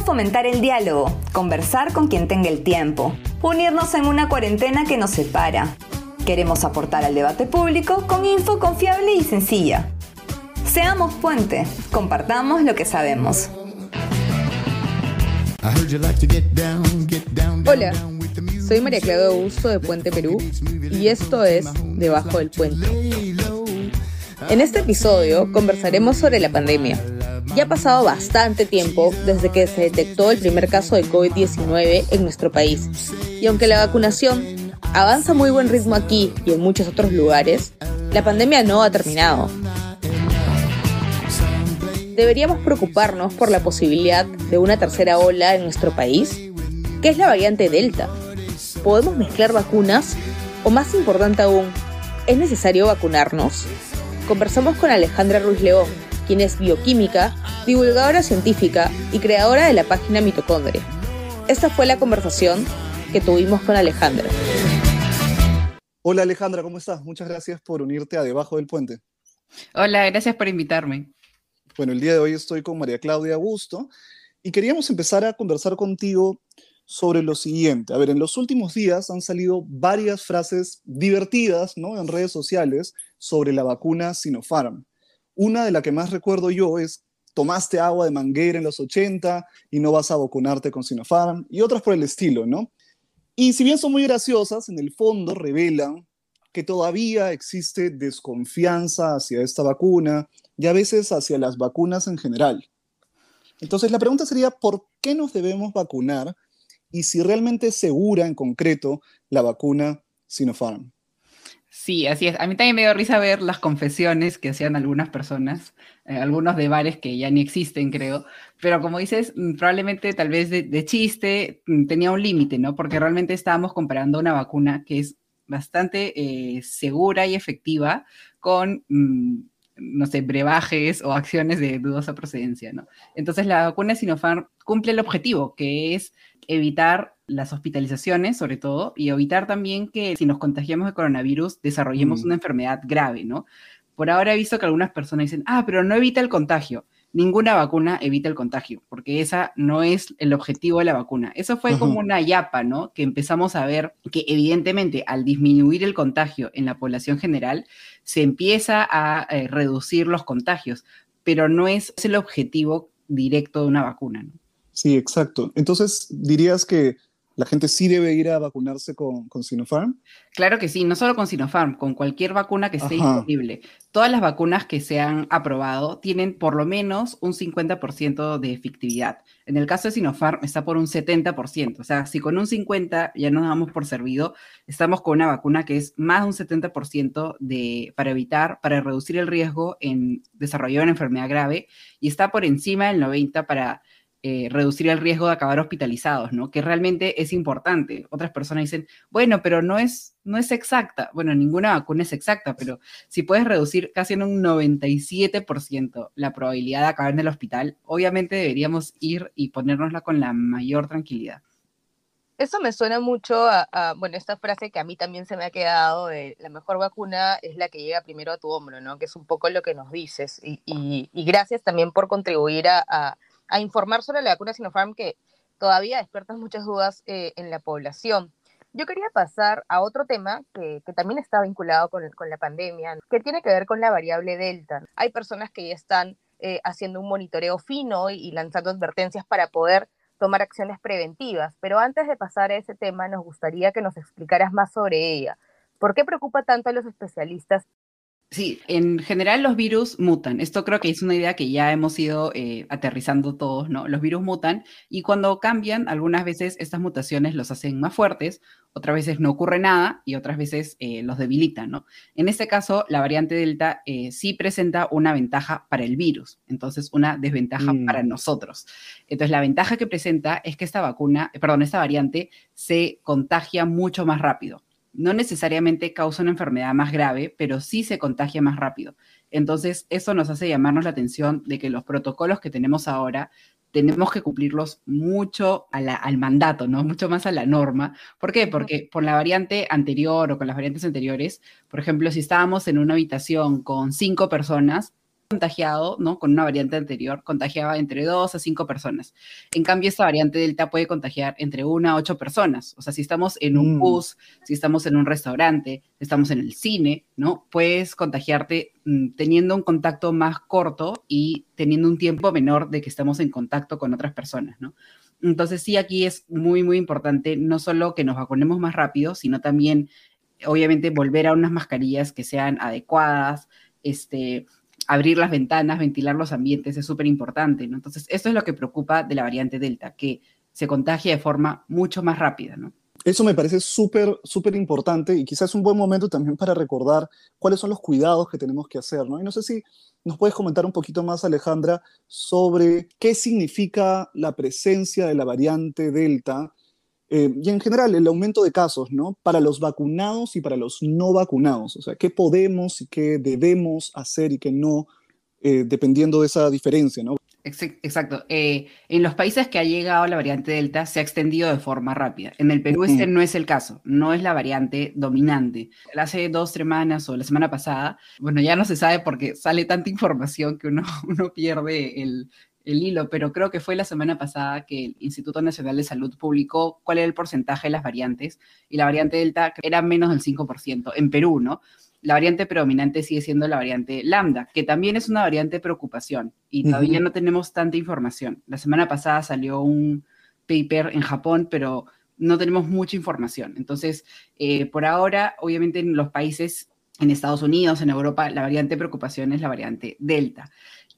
Fomentar el diálogo, conversar con quien tenga el tiempo, unirnos en una cuarentena que nos separa. Queremos aportar al debate público con info confiable y sencilla. Seamos puente, compartamos lo que sabemos. Hola, soy María Claudia Augusto de Puente Perú y esto es Debajo del Puente. En este episodio conversaremos sobre la pandemia. Ya ha pasado bastante tiempo desde que se detectó el primer caso de COVID-19 en nuestro país. Y aunque la vacunación avanza a muy buen ritmo aquí y en muchos otros lugares, la pandemia no ha terminado. ¿Deberíamos preocuparnos por la posibilidad de una tercera ola en nuestro país? ¿Qué es la variante Delta? ¿Podemos mezclar vacunas? O más importante aún, ¿es necesario vacunarnos? conversamos con Alejandra Ruiz León, quien es bioquímica, divulgadora científica y creadora de la página Mitocondria. Esta fue la conversación que tuvimos con Alejandra. Hola Alejandra, ¿cómo estás? Muchas gracias por unirte a Debajo del Puente. Hola, gracias por invitarme. Bueno, el día de hoy estoy con María Claudia Augusto y queríamos empezar a conversar contigo sobre lo siguiente. A ver, en los últimos días han salido varias frases divertidas ¿no? en redes sociales sobre la vacuna Sinopharm. Una de las que más recuerdo yo es, tomaste agua de manguera en los 80 y no vas a vacunarte con Sinopharm, y otras por el estilo, ¿no? Y si bien son muy graciosas, en el fondo revelan que todavía existe desconfianza hacia esta vacuna y a veces hacia las vacunas en general. Entonces la pregunta sería, ¿por qué nos debemos vacunar y si realmente es segura en concreto la vacuna Sinopharm. Sí, así es. A mí también me dio risa ver las confesiones que hacían algunas personas, eh, algunos de bares que ya ni existen, creo. Pero como dices, mm, probablemente tal vez de, chiste mm, tenía un límite, ¿no? Porque realmente estábamos comparando una vacuna que es bastante eh, segura y efectiva con mm, no sé, brebajes o acciones de dudosa procedencia, ¿no? Entonces la vacuna Sinopharm cumple el objetivo, que es evitar las hospitalizaciones, sobre todo, y evitar también que si nos contagiamos de coronavirus desarrollemos mm. una enfermedad grave, ¿no? Por ahora he visto que algunas personas dicen, ah, pero no evita el contagio ninguna vacuna evita el contagio, porque esa no es el objetivo de la vacuna. Eso fue como una yapa, ¿no? Que empezamos a ver que evidentemente al disminuir el contagio en la población general, se empieza a eh, reducir los contagios, pero no es el objetivo directo de una vacuna, ¿no? Sí, exacto. Entonces, dirías que ¿La gente sí debe ir a vacunarse con, con, Sinopharm? Claro que sí, no solo con Sinopharm, con cualquier vacuna que esté disponible. Todas las vacunas que se han aprobado tienen por lo menos un 50% de efectividad. En el caso de Sinopharm está por un 70%. O sea, si con un 50% ya nos damos por servido, estamos con una vacuna que es más de un 70% de, para evitar, para reducir el riesgo en desarrollar una enfermedad grave y está por encima del 90% para eh, reducir el riesgo de acabar hospitalizados, ¿no? Que realmente es importante. Otras personas dicen, bueno, pero no es, no es exacta. Bueno, ninguna vacuna es exacta, pero si puedes reducir casi en un 97% la probabilidad de acabar en el hospital, obviamente deberíamos ir y ponérnosla con la mayor tranquilidad. Eso me suena mucho a, bueno, esta frase que a mí también se me ha quedado de la mejor vacuna es la que llega primero a tu hombro, ¿no? Que es un poco lo que nos dices. Y, gracias también por contribuir a a informar sobre la vacuna Sinopharm que todavía despierta muchas dudas eh, en la población. Yo quería pasar a otro tema que, también está vinculado con, la pandemia, que tiene que ver con la variable Delta. Hay personas que ya están eh, haciendo un monitoreo fino y, lanzando advertencias para poder tomar acciones preventivas, pero antes de pasar a ese tema nos gustaría que nos explicaras más sobre ella. ¿Por qué preocupa tanto a los especialistas Sí, en general los virus mutan. Esto creo que es una idea que ya hemos ido eh, aterrizando todos, ¿no? Los virus mutan y cuando cambian, algunas veces estas mutaciones los hacen más fuertes, otras veces no ocurre nada y otras veces eh, los debilitan, ¿no? En este caso, la variante Delta eh, sí presenta una ventaja para el virus, entonces una desventaja mm. para nosotros. Entonces, la ventaja que presenta es que esta vacuna, perdón, esta variante se contagia mucho más rápido no necesariamente causa una enfermedad más grave, pero sí se contagia más rápido. Entonces, eso nos hace llamarnos la atención de que los protocolos que tenemos ahora tenemos que cumplirlos mucho al mandato, ¿no? Mucho más a la norma. ¿Por qué? Porque por la variante anterior o con las variantes anteriores, por ejemplo, si estábamos en una habitación con cinco personas, contagiado, ¿no? Con una variante anterior, contagiaba entre dos a cinco personas. En cambio, esta variante Delta puede contagiar entre una a ocho personas. O sea, si estamos en un mm. bus, si estamos en un restaurante, si estamos en el cine, ¿no? Puedes contagiarte mm, teniendo un contacto más corto y teniendo un tiempo menor de que estamos en contacto con otras personas, ¿no? Entonces sí, aquí es muy, muy importante no solo que nos vacunemos más rápido, sino también, obviamente, volver a unas mascarillas que sean adecuadas, este, abrir las ventanas, ventilar los ambientes, es súper importante. Entonces, esto es lo que preocupa de la variante Delta, que se contagia de forma mucho más rápida. Eso me parece súper, súper importante y quizás un buen momento también para recordar cuáles son los cuidados que tenemos que hacer, ¿no? Y no sé si nos puedes comentar un poquito más, Alejandra, sobre qué significa la presencia de la variante Delta eh, y en general el aumento de casos, ¿no? Para los vacunados y para los no vacunados. O sea, qué podemos y qué debemos hacer y qué no, eh, dependiendo de esa diferencia, ¿no? Exacto. Eh, en los países que ha llegado la variante Delta se ha extendido de forma rápida. En el Perú este no es el caso, no es la variante dominante. Hace dos semanas o la semana pasada, bueno, ya no se sabe porque sale tanta información que uno, uno pierde el, el hilo, pero creo que fue la semana pasada que el Instituto Nacional de Salud publicó cuál era el porcentaje de las variantes y la variante Delta era menos del 5% en Perú, ¿no? la variante predominante sigue siendo la variante lambda, que también es una variante de preocupación y todavía no tenemos tanta información. La semana pasada salió un paper en Japón, pero no tenemos mucha información. Entonces, eh, por ahora, obviamente en los países, en Estados Unidos, en Europa, la variante de preocupación es la variante delta.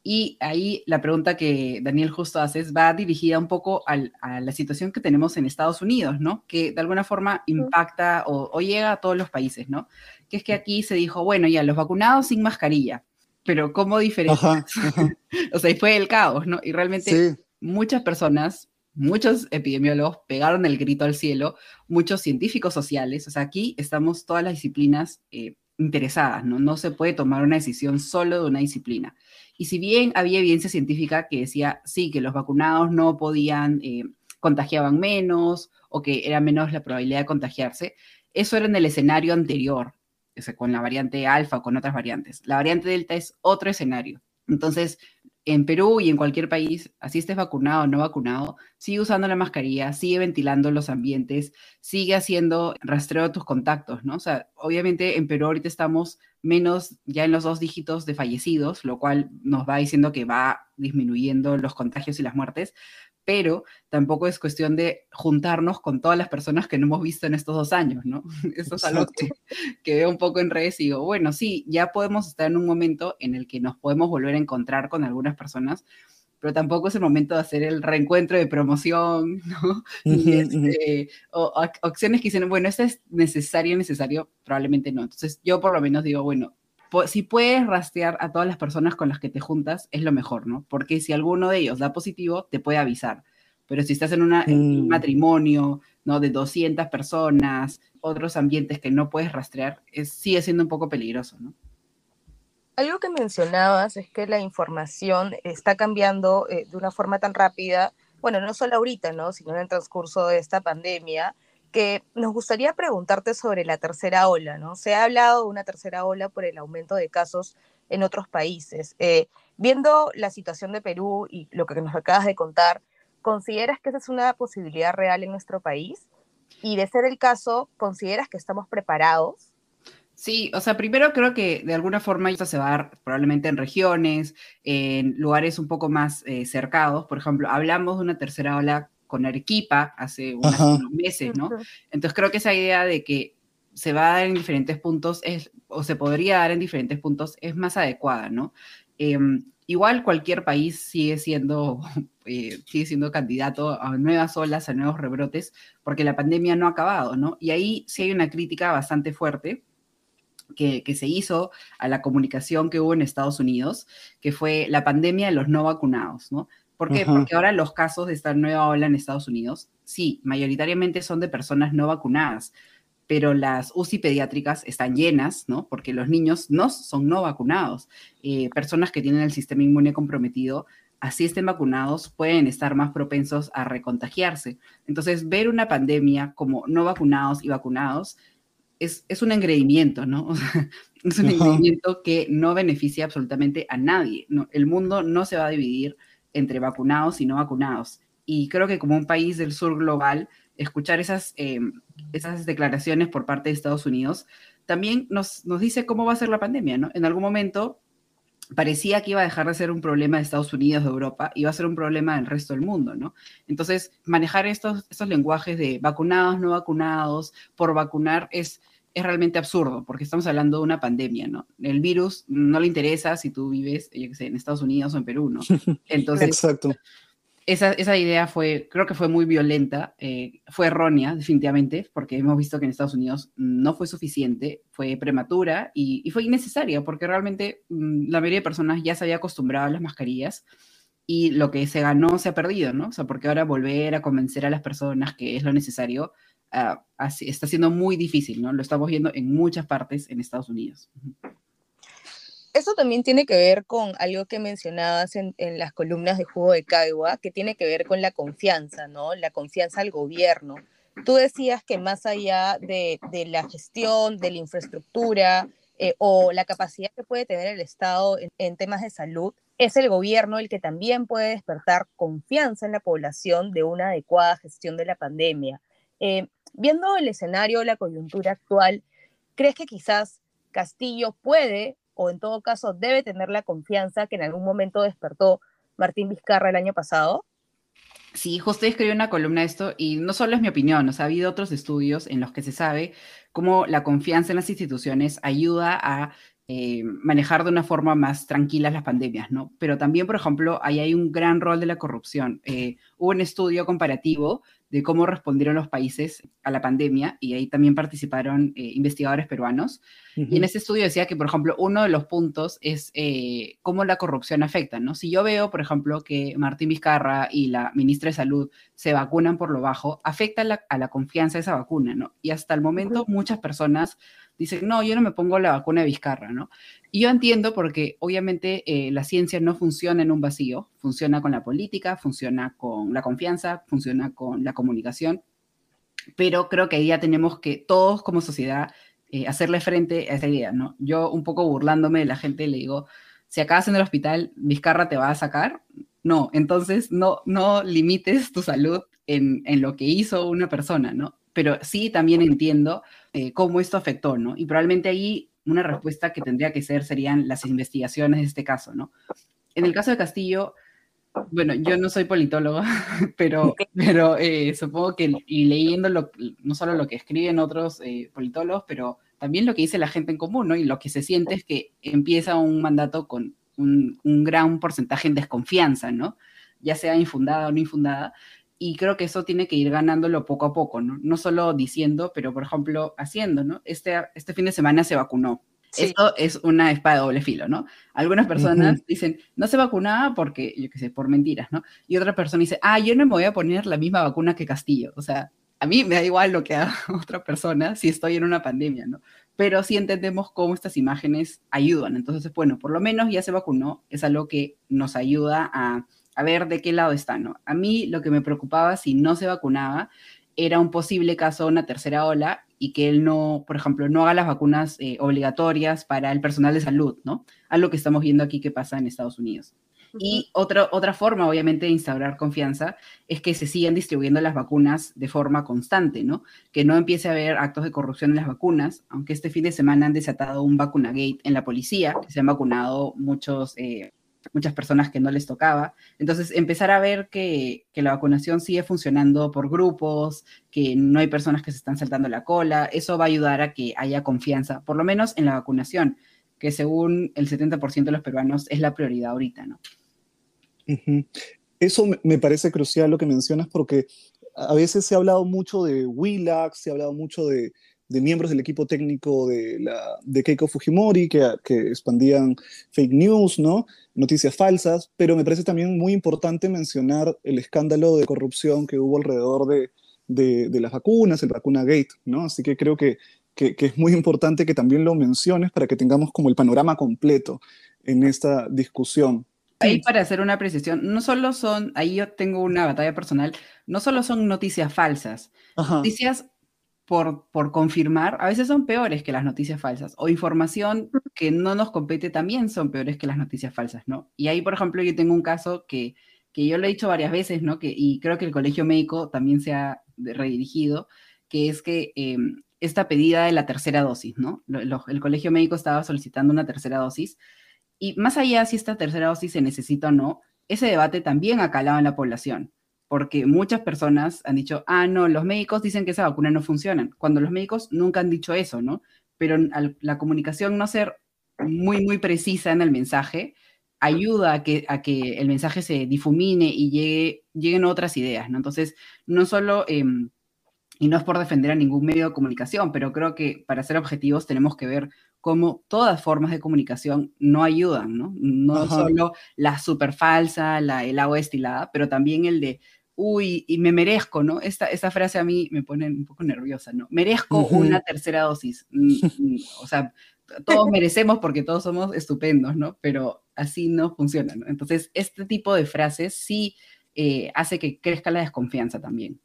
Y ahí la pregunta que Daniel justo hace va dirigida un poco a la situación que tenemos en Estados Unidos, ¿no? Que de alguna forma impacta o, o, llega a todos los países, ¿no? Que es que aquí se dijo, bueno, ya los vacunados sin mascarilla, pero ¿cómo diferencia? o sea, y fue el caos, ¿no? Y realmente muchas personas, muchos epidemiólogos pegaron el grito al cielo, muchos científicos sociales, o sea, aquí estamos todas las disciplinas eh, interesadas, ¿no? No se puede tomar una decisión solo de una disciplina. Y si bien había evidencia científica que decía, sí, que los vacunados no podían, eh, contagiaban menos o que era menos la probabilidad de contagiarse, eso era en el escenario anterior, con la variante alfa o con otras variantes. La variante delta es otro escenario. Entonces, en Perú y en cualquier país, así estés vacunado o no vacunado, sigue usando la mascarilla, sigue ventilando los ambientes, sigue haciendo rastreo de tus contactos, ¿no? O sea, obviamente en Perú ahorita estamos menos ya en los dos dígitos de fallecidos, lo cual nos va diciendo que va disminuyendo los contagios y las muertes, pero tampoco es cuestión de juntarnos con todas las personas que no hemos visto en estos dos años, ¿no? Eso es algo que, veo un poco en redes y digo, bueno, sí, ya podemos estar en un momento en el que nos podemos volver a encontrar con algunas personas, pero tampoco es el momento de hacer el reencuentro de promoción, ¿no? Este, o, opciones que dicen, bueno, esto es necesario, necesario, probablemente no. Entonces yo por lo menos digo, bueno, si puedes rastrear a todas las personas con las que te juntas, es lo mejor, ¿no? Porque si alguno de ellos da positivo, te puede avisar. Pero si estás en, un mm. matrimonio, ¿no? De 200 personas, otros ambientes que no puedes rastrear, es, sigue siendo un poco peligroso, ¿no? Algo que mencionabas es que la información está cambiando eh, de una forma tan rápida, bueno, no solo ahorita, ¿no? Sino en el transcurso de esta pandemia, que nos gustaría preguntarte sobre la tercera ola, ¿no? Se ha hablado de una tercera ola por el aumento de casos en otros países. Eh, viendo la situación de Perú y lo que nos acabas de contar, ¿consideras que esa es una posibilidad real en nuestro país? Y de ser el caso, ¿consideras que estamos preparados? Sí, o sea, primero creo que de alguna forma esto se va a dar probablemente en regiones, en lugares un poco más eh, cercados. Por ejemplo, hablamos de una tercera ola con Arequipa hace unos meses, ¿no? Entonces creo que esa idea de que se va a dar en diferentes puntos es, o se podría dar en diferentes puntos es más adecuada, ¿no? Em, igual cualquier país sigue siendo, eh, sigue siendo candidato a nuevas olas, a nuevos rebrotes, porque la pandemia no ha acabado, ¿no? Y ahí sí hay una crítica bastante fuerte que, que, se hizo a la comunicación que hubo en Estados Unidos, que fue la pandemia de los no vacunados, ¿no? ¿Por qué? Porque ahora los casos de esta nueva ola en Estados Unidos, sí, mayoritariamente son de personas no vacunadas, pero las UCI pediátricas están llenas, ¿no? Porque los niños no son no vacunados. Eh, personas que tienen el sistema inmune comprometido, así estén vacunados, pueden estar más propensos a recontagiarse. Entonces, ver una pandemia como no vacunados y vacunados es, es un engreimiento, ¿no? es un engreimiento que no beneficia absolutamente a nadie. ¿no? El mundo no se va a dividir entre vacunados y no vacunados. Y creo que como un país del sur global, escuchar esas, eh, esas declaraciones por parte de Estados Unidos también nos, nos dice cómo va a ser la pandemia, ¿no? En algún momento parecía que iba a dejar de ser un problema de Estados Unidos, de Europa, iba a ser un problema del resto del mundo, ¿no? Entonces, manejar estos, estos lenguajes de vacunados, no vacunados, por vacunar es, es realmente absurdo, porque estamos hablando de una pandemia, ¿no? El virus no le interesa si tú vives, yo qué sé, en Estados Unidos o en Perú, ¿no? Entonces, Exacto esa, esa, idea fue, creo que fue muy violenta, eh, fue errónea definitivamente, porque hemos visto que en Estados Unidos no fue suficiente, fue prematura y, y fue innecesaria, porque realmente mm, la mayoría de personas ya se había acostumbrado a las mascarillas y lo que se ganó se ha perdido, ¿no? O sea, porque ahora volver a convencer a las personas que es lo necesario uh, así, está siendo muy difícil, ¿no? Lo estamos viendo en muchas partes en Estados Unidos. Eso también tiene que ver con algo que mencionabas en, las columnas de Jugo de Caigua, que tiene que ver con la confianza, ¿no? La confianza al gobierno. Tú decías que más allá de, la gestión, de la infraestructura eh, o la capacidad que puede tener el Estado en, temas de salud, es el gobierno el que también puede despertar confianza en la población de una adecuada gestión de la pandemia. Eh, viendo el escenario, la coyuntura actual, ¿crees que quizás Castillo puede o en todo caso debe tener la confianza que en algún momento despertó Martín Vizcarra el año pasado? Sí, justo escribí una columna de esto y no solo es mi opinión, o sea, ha habido otros estudios en los que se sabe cómo la confianza en las instituciones ayuda a eh, manejar de una forma más tranquila las pandemias, ¿no? Pero también, por ejemplo, ahí hay un gran rol de la corrupción. Eh, hubo un estudio comparativo de cómo respondieron los países a la pandemia y ahí también participaron eh, investigadores peruanos. Y en ese estudio decía que, por ejemplo, uno de los puntos es eh, cómo la corrupción afecta, ¿no? Si yo veo, por ejemplo, que Martín Vizcarra y la ministra de Salud se vacunan por lo bajo, afecta a la confianza de esa vacuna, ¿no? Y hasta el momento muchas personas dicen, no, yo no me pongo la vacuna de Vizcarra, ¿no? Y yo entiendo porque obviamente eh, la ciencia no funciona en un vacío, funciona con la política, funciona con la confianza, funciona con la comunicación, pero creo que ahí ya tenemos que todos como sociedad eh, hacerle frente a esa idea, ¿no? Yo un poco burlándome de la gente le digo, si acabas en el hospital, Vizcarra te va a sacar. No, entonces no, no limites tu salud en, en lo que hizo una persona, ¿no? Pero sí también entiendo eh, cómo esto afectó, ¿no? Y probablemente ahí una respuesta que tendría que ser serían las investigaciones de este caso, ¿no? En el caso de Castillo, bueno, yo no soy politólogo, pero, pero eh, supongo que y leyendo lo, no solo lo que escriben otros eh, politólogos, pero también lo que dice la gente en común, ¿no? Y lo que se siente es que empieza un mandato con un, un gran porcentaje en desconfianza, ¿no? Ya sea infundada o no infundada, y creo que eso tiene que ir ganándolo poco a poco, ¿no? No solo diciendo, pero por ejemplo haciendo, ¿no? Este, este fin de semana se vacunó. Esto es una espada de doble filo, ¿no? Algunas personas dicen, no se vacunaba porque, yo qué sé, por mentiras, ¿no? Y otra persona dice, ah, yo no me voy a poner la misma vacuna que Castillo. O sea, a mí me da igual lo que haga otra persona si estoy en una pandemia, ¿no? Pero sí entendemos cómo estas imágenes ayudan. Entonces, bueno, por lo menos ya se vacunó, es algo que nos ayuda a a ver de qué lado está, ¿no? A mí lo que me preocupaba si no se vacunaba era un posible caso de una tercera ola y que él no, por ejemplo, no haga las vacunas eh, obligatorias para el personal de salud, ¿no? Algo que estamos viendo aquí que pasa en Estados Unidos. Y otra, otra forma, obviamente, de instaurar confianza es que se sigan distribuyendo las vacunas de forma constante, ¿no? Que no empiece a haber actos de corrupción en las vacunas, aunque este fin de semana han desatado un vacunagate en la policía, que se han vacunado muchos eh, muchas personas que no les tocaba. Entonces, empezar a ver que, la vacunación sigue funcionando por grupos, que no hay personas que se están saltando la cola, eso va a ayudar a que haya confianza, por lo menos en la vacunación, que según el 70% de los peruanos es la prioridad ahorita, ¿no? Eso me parece crucial lo que mencionas porque a veces se ha hablado mucho de WILAC, se ha hablado mucho de, de miembros del equipo técnico de, la, de Keiko Fujimori que, que, expandían fake news, ¿no? noticias falsas, pero me parece también muy importante mencionar el escándalo de corrupción que hubo alrededor de, de, de las vacunas, el vacuna gate, ¿no? Así que creo que, que, que, es muy importante que también lo menciones para que tengamos como el panorama completo en esta discusión. Ahí para hacer una precisión, no solo son, ahí yo tengo una batalla personal, no solo son noticias falsas, noticias por, por confirmar, a veces son peores que las noticias falsas, o información que no nos compete también son peores que las noticias falsas, ¿no? Y ahí, por ejemplo, yo tengo un caso que, que yo lo he dicho varias veces, ¿no? Que, y creo que el colegio médico también se ha redirigido, que es que em, esta pedida de la tercera dosis, ¿no? el colegio médico estaba solicitando una tercera dosis y más allá si esta tercera dosis se necesita o no, ese debate también ha calado en la población, porque muchas personas han dicho, ah, no, los médicos dicen que esa vacuna no funciona, cuando los médicos nunca han dicho eso, ¿no? Pero la comunicación no ser muy, muy precisa en el mensaje ayuda a que, a que el mensaje se difumine y llegue, lleguen otras ideas, ¿no? Entonces, no solo... Em, y no es por defender a ningún medio de comunicación, pero creo que para ser objetivos tenemos que ver cómo todas formas de comunicación no ayudan, ¿no? No solo la super falsa, la, el agua destilada, pero también el de, uy, y me merezco, ¿no? Esta, esta frase a mí me pone un poco nerviosa, ¿no? Merezco una tercera dosis. Mm, mm, o sea, todos merecemos porque todos somos estupendos, ¿no? Pero así no funciona, ¿no? Entonces, este tipo de frases sí eh, hace que crezca la desconfianza también.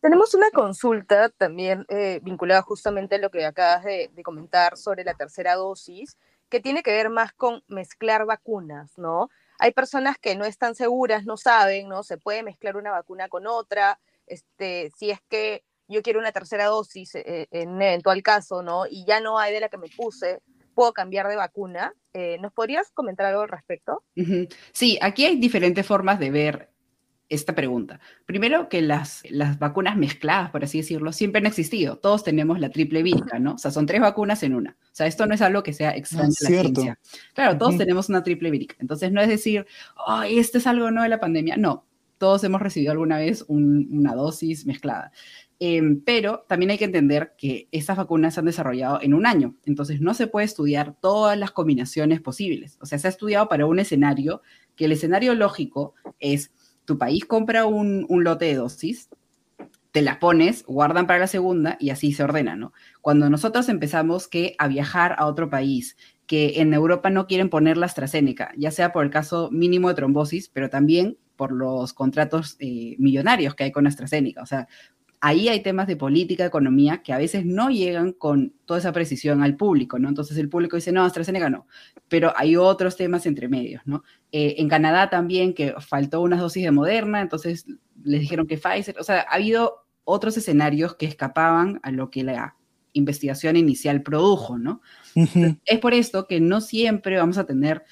Tenemos una consulta también eh, vinculada justamente a lo que acabas de, comentar sobre la tercera dosis, que tiene que ver más con mezclar vacunas, ¿no? Hay personas que no están seguras, no saben, ¿no? Se puede mezclar una vacuna con otra, este, si es que yo quiero una tercera dosis eh, en eventual caso, ¿no? Y ya no hay de la que me puse, puedo cambiar de vacuna. Eh, ¿Nos podrías comentar algo al respecto? Sí, aquí hay diferentes formas de ver esta pregunta. Primero, que las, las vacunas mezcladas, por así decirlo, siempre han existido. Todos tenemos la triple vírica, ¿no? O sea, son tres vacunas en una. O sea, esto no es algo que sea extraño de la ciencia. Claro, todos tenemos una triple vírica. Entonces, no es decir, oh, este es algo no de la pandemia. No, todos hemos recibido alguna vez una dosis mezclada. Em, pero también hay que entender que estas vacunas se han desarrollado en un año. Entonces, no se puede estudiar todas las combinaciones posibles. O sea, se ha estudiado para un escenario que el escenario lógico es tu país compra un, lote de dosis, te las pones, guardan para la segunda y así se ordena, ¿no? Cuando nosotros empezamos que a viajar a otro país, que en Europa no quieren poner la AstraZeneca, ya sea por el caso mínimo de trombosis, pero también por los contratos eh, millonarios que hay con AstraZeneca. O sea, ahí hay temas de política, economía, que a veces no llegan con toda esa precisión al público, ¿no? Entonces el público dice, no, AstraZeneca no, pero hay otros temas entre medios, ¿no? Eh, en Canadá también, que faltó unas dosis de Moderna, entonces les dijeron que Pfizer, o sea, ha habido otros escenarios que escapaban a lo que la investigación inicial produjo, ¿no? Es por esto que no siempre vamos a tener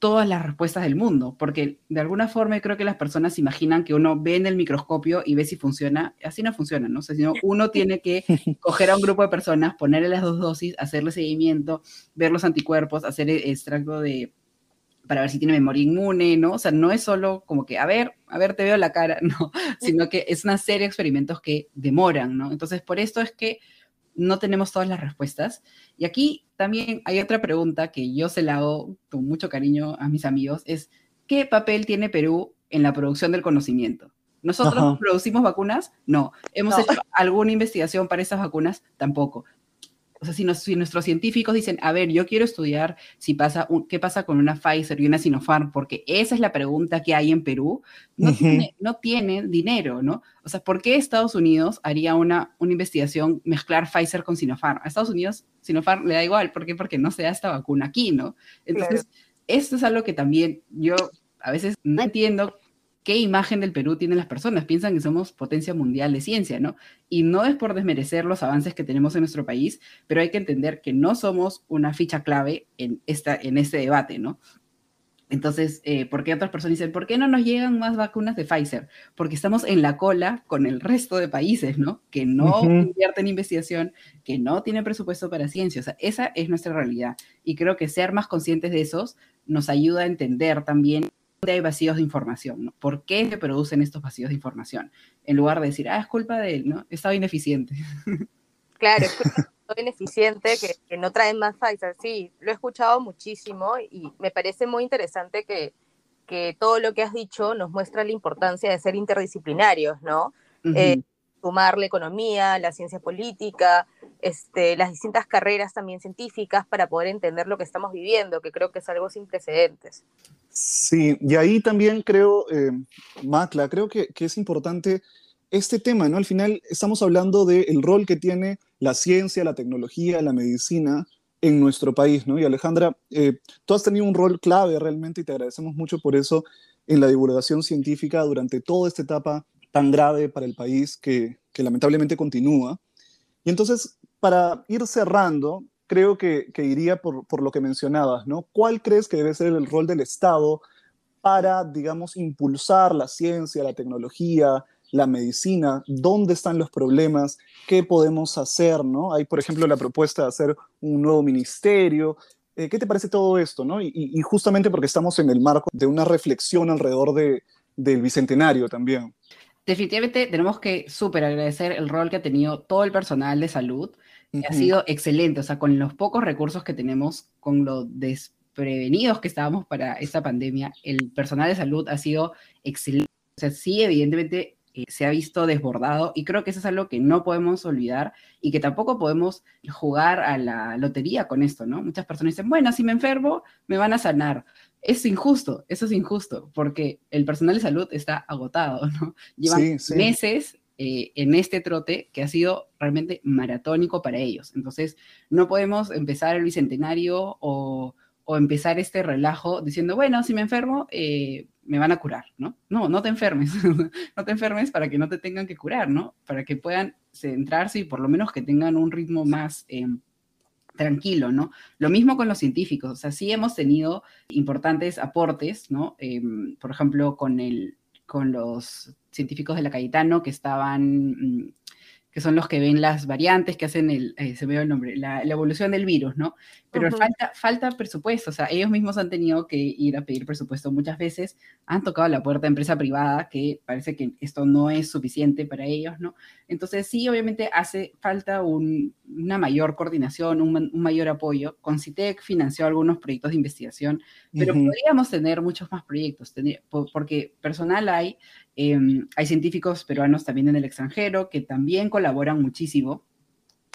todas las respuestas del mundo, porque de alguna forma creo que las personas imaginan que uno ve en el microscopio y ve si funciona, así no funciona, ¿no? O sea, sino uno tiene que coger a un grupo de personas, ponerle las dos dosis, hacerle seguimiento, ver los anticuerpos, hacer e-, extracto de para ver si tiene memoria inmune, ¿no? O sea, no es solo como que, a ver, a ver, te veo la cara, no, sino que es una serie de experimentos que demoran, ¿no? Entonces, por esto es que no tenemos todas las respuestas. Y aquí también hay otra pregunta que yo se la hago con mucho cariño a mis amigos, es ¿qué papel tiene Perú en la producción del conocimiento? ¿Nosotros producimos vacunas? No. ¿Hemos hecho alguna investigación para esas vacunas? Tampoco o sea, si, nuestros científicos dicen, a ver, yo quiero estudiar si pasa qué pasa con una Pfizer y una Sinopharm, porque esa es la pregunta que hay en Perú, no, tienen dinero, ¿no? O sea, ¿por qué Estados Unidos haría una, una investigación mezclar Pfizer con Sinopharm? A Estados Unidos Sinopharm le da igual, ¿por qué? Porque no se da esta vacuna aquí, ¿no? Entonces, esto es algo que también yo a veces no entiendo qué imagen del Perú tienen las personas. Piensan que somos potencia mundial de ciencia, ¿no? Y no es por desmerecer los avances que tenemos en nuestro país, pero hay que entender que no somos una ficha clave en, esta, en este debate, ¿no? Entonces, eh, ¿por qué otras personas dicen, ¿por qué no nos llegan más vacunas de Pfizer? Porque estamos en la cola con el resto de países, ¿no? Que no invierten en investigación, que no tienen presupuesto para ciencia. O sea, esa es nuestra realidad. Y creo que ser más conscientes de esos nos ayuda a entender también hay vacíos de información, ¿no? ¿Por qué se producen estos vacíos de información? En lugar de decir, ah, es culpa de él, ¿no? Estaba ineficiente. Claro, es culpa ineficiente que, que, no traen más Pfizer. Sí, lo he escuchado muchísimo y me parece muy interesante que, que todo lo que has dicho nos muestra la importancia de ser interdisciplinarios, ¿no? Eh, sumar la economía, la ciencia política, este, las distintas carreras también científicas para poder entender lo que estamos viviendo, que creo que es algo sin precedentes. Sí, y ahí también creo, eh, Macla, creo que, que, es importante este tema, ¿no? Al final estamos hablando del rol que tiene la ciencia, la tecnología, la medicina en nuestro país, ¿no? Y Alejandra, eh, tú has tenido un rol clave realmente y te agradecemos mucho por eso en la divulgación científica durante toda esta etapa tan grave para el país que, lamentablemente continúa. Y entonces, para ir cerrando, creo que, iría por, por, lo que mencionabas, ¿no? ¿Cuál crees que debe ser el rol del Estado para, digamos, impulsar la ciencia, la tecnología, la medicina, dónde están los problemas, qué podemos hacer, ¿no? Hay, por ejemplo, la propuesta de hacer un nuevo ministerio. Eh, ¿Qué te parece todo esto, no? Y, justamente porque estamos en el marco de una reflexión alrededor de, del bicentenario también. Definitivamente tenemos que súper agradecer el rol que ha tenido todo el personal de salud. Ha sido excelente, o sea, con los pocos recursos que tenemos, con lo desprevenidos que estábamos para esta pandemia, el personal de salud ha sido excelente. O sea, sí, evidentemente eh, se ha visto desbordado y creo que eso es algo que no podemos olvidar y que tampoco podemos jugar a la lotería con esto, ¿no? Muchas personas dicen, bueno, si me enfermo, me van a sanar. Es injusto, eso es injusto, porque el personal de salud está agotado, ¿no? Llevan meses eh, en este trote que ha sido realmente maratónico para ellos. Entonces, no podemos empezar el bicentenario o, o empezar este relajo diciendo, bueno, si me enfermo, eh, me van a curar, ¿no? No, no te enfermes, no te enfermes para que no te tengan que curar, ¿no? Para que puedan centrarse y por lo menos que tengan un ritmo más eh, tranquilo, ¿no? Lo mismo con los científicos, o sea, sí hemos tenido importantes aportes, ¿no? Em, por ejemplo, con, el, con los científicos de la Cayetano que estaban mm, que son los que ven las variantes, que hacen el, eh, se me dio el nombre, la, evolución del virus, ¿no? Pero falta, falta presupuesto, o sea, ellos mismos han tenido que ir a pedir presupuesto muchas veces, han tocado la puerta de empresa privada, que parece que esto no es suficiente para ellos, ¿no? Entonces sí, obviamente hace falta una mayor coordinación, un, mayor apoyo. Concitec financió algunos proyectos de investigación, pero podríamos tener muchos más proyectos, porque personal hay, Em, hay científicos peruanos también en el extranjero que también colaboran muchísimo.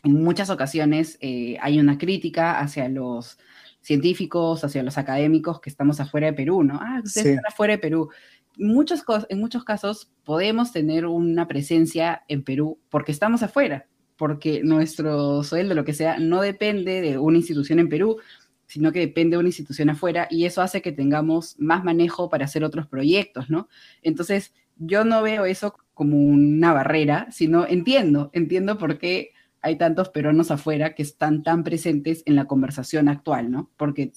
En muchas ocasiones eh, hay una crítica hacia los científicos, hacia los académicos que estamos afuera de Perú, ¿no? Ah, ustedes están afuera de Perú. Muchos, en muchos casos podemos tener una presencia en Perú porque estamos afuera, porque nuestro sueldo, lo que sea, no depende de una institución en Perú, sino que depende de una institución afuera y eso hace que tengamos más manejo para hacer otros proyectos, ¿no? Entonces, yo no veo eso como una barrera, sino entiendo, entiendo por qué hay tantos peruanos afuera que están tan presentes en la conversación actual, ¿no? Porque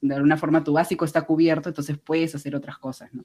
de alguna forma tu básico está cubierto, entonces puedes hacer otras cosas, ¿no?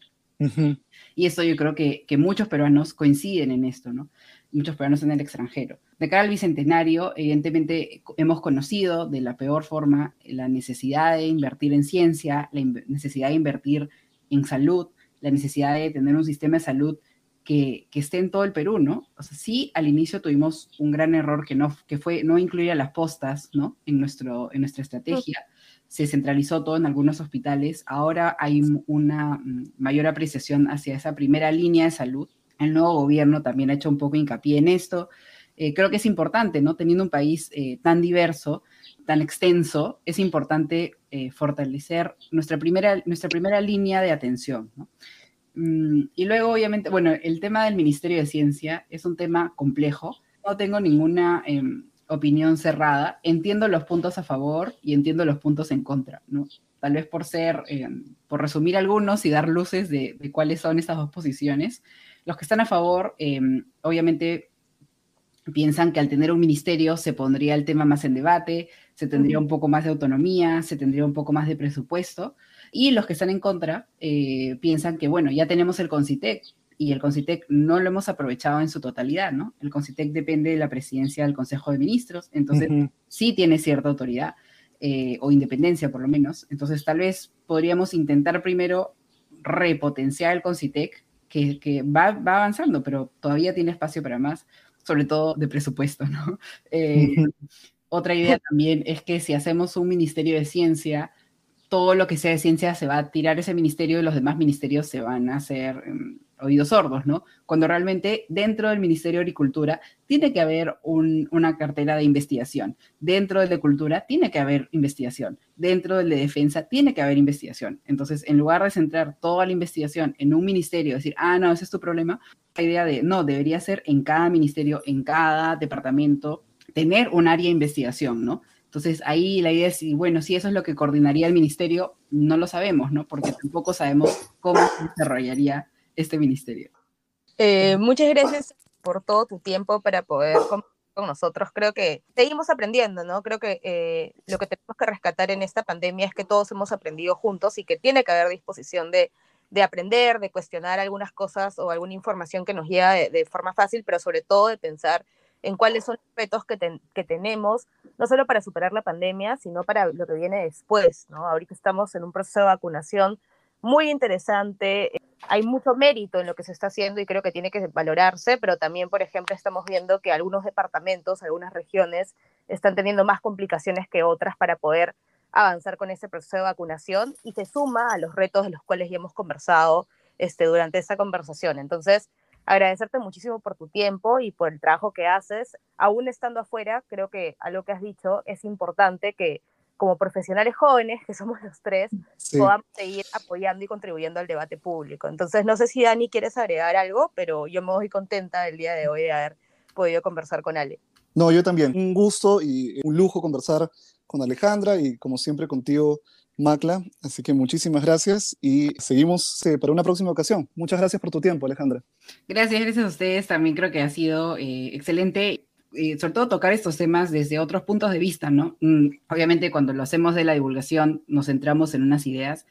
Y eso yo creo que, que, muchos peruanos coinciden en esto, ¿no? Muchos peruanos en el extranjero. De cara al Bicentenario, evidentemente hemos conocido de la peor forma la necesidad de invertir en ciencia, la necesidad de invertir en salud, la necesidad de tener un sistema de salud que, que, esté en todo el Perú, ¿no? O sea, sí, al inicio tuvimos un gran error que, no, que fue no incluir a las postas, ¿no? En, nuestro, en nuestra estrategia. Se centralizó todo en algunos hospitales. Ahora hay una mm, mayor apreciación hacia esa primera línea de salud. El nuevo gobierno también ha hecho un poco hincapié en esto. Eh, creo que es importante, ¿no? Teniendo un país eh, tan diverso, tan extenso, es importante eh, fortalecer nuestra primera, nuestra primera línea de atención. Mm, y luego, obviamente, bueno, el tema del Ministerio de Ciencia es un tema complejo. No tengo ninguna em, opinión cerrada. Entiendo los puntos a favor y entiendo los puntos en contra. Tal vez por ser, em, por resumir algunos y dar luces de, de, cuáles son estas dos posiciones. Los que están a favor, em, obviamente, piensan que al tener un ministerio se pondría el tema más en debate, se tendría un poco más de autonomía, se tendría un poco más de presupuesto. Y los que están en contra eh, piensan que, bueno, ya tenemos el CONCITEC y el CONCITEC no lo hemos aprovechado en su totalidad, ¿no? El CONCITEC depende de la presidencia del Consejo de Ministros, entonces sí tiene cierta autoridad eh, o independencia por lo menos. Entonces tal vez podríamos intentar primero repotenciar el CONCITEC, que, que va, va avanzando, pero todavía tiene espacio para más sobre todo de presupuesto, ¿no? Eh, otra idea también es que si hacemos un ministerio de ciencia, todo lo que sea de ciencia se va a tirar ese ministerio y los demás ministerios se van a hacer, em, oídos sordos, ¿no? Cuando realmente dentro del Ministerio de Agricultura tiene que haber una cartera de investigación, dentro de Cultura tiene que haber investigación, dentro del de Defensa tiene que haber investigación. Entonces, en lugar de centrar toda la investigación en un ministerio, decir, ah, no, ese es tu problema, la idea de, no, debería ser en cada ministerio, en cada departamento, tener un área de investigación, ¿no? Entonces ahí la idea es, bueno, si eso es lo que coordinaría el ministerio, no lo sabemos, ¿no? Porque tampoco sabemos cómo desarrollaría este ministerio. Eh, muchas gracias por todo tu tiempo para poder con, nosotros. Creo que seguimos aprendiendo, ¿no? Creo que eh, lo que tenemos que rescatar en esta pandemia es que todos hemos aprendido juntos y que tiene que haber disposición de, de aprender, de cuestionar algunas cosas o alguna información que nos llega de forma fácil, pero sobre todo de pensar en cuáles son los retos que, que, tenemos, no solo para superar la pandemia, sino para lo que viene después, ¿no? Ahorita estamos en un proceso de vacunación muy interesante, hay mucho mérito en lo que se está haciendo y creo que tiene que valorarse, pero también, por ejemplo, estamos viendo que algunos departamentos, algunas regiones están teniendo más complicaciones que otras para poder avanzar con ese proceso de vacunación y se suma a los retos de los cuales ya hemos conversado este, durante esta conversación. Entonces, agradecerte muchísimo por tu tiempo y por el trabajo que haces. Aún estando afuera, creo que a lo que has dicho es importante que como profesionales jóvenes, que somos los tres, podamos seguir apoyando y contribuyendo al debate público. Entonces, no sé si Dani quieres agregar algo, pero yo me voy contenta el día de hoy de haber podido conversar con Ale. No, yo también. Un gusto y un lujo conversar con Alejandra y como siempre contigo, Macla. Así que muchísimas gracias y seguimos eh, para una próxima ocasión. Muchas gracias por tu tiempo, Alejandra. Gracias, gracias a ustedes. También creo que ha sido eh, excelente. Eh, sobre todo tocar estos temas desde otros puntos de vista, ¿no? Mm, obviamente cuando lo hacemos de la divulgación nos centramos en unas ideas,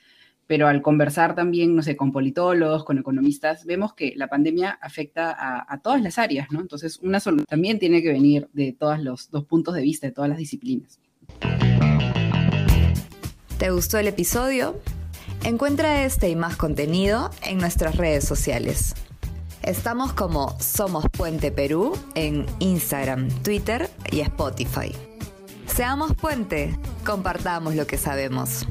pero al conversar también, no sé, con politólogos, con economistas, vemos que la pandemia afecta a, a todas las áreas, ¿no? Entonces, una solución también tiene que venir de todos los dos puntos de vista, de todas las disciplinas. ¿Te gustó el episodio? Encuentra este y más contenido en nuestras redes sociales. Estamos como Somos Puente Perú en Instagram, Twitter y Spotify. Seamos puente, compartamos lo que sabemos.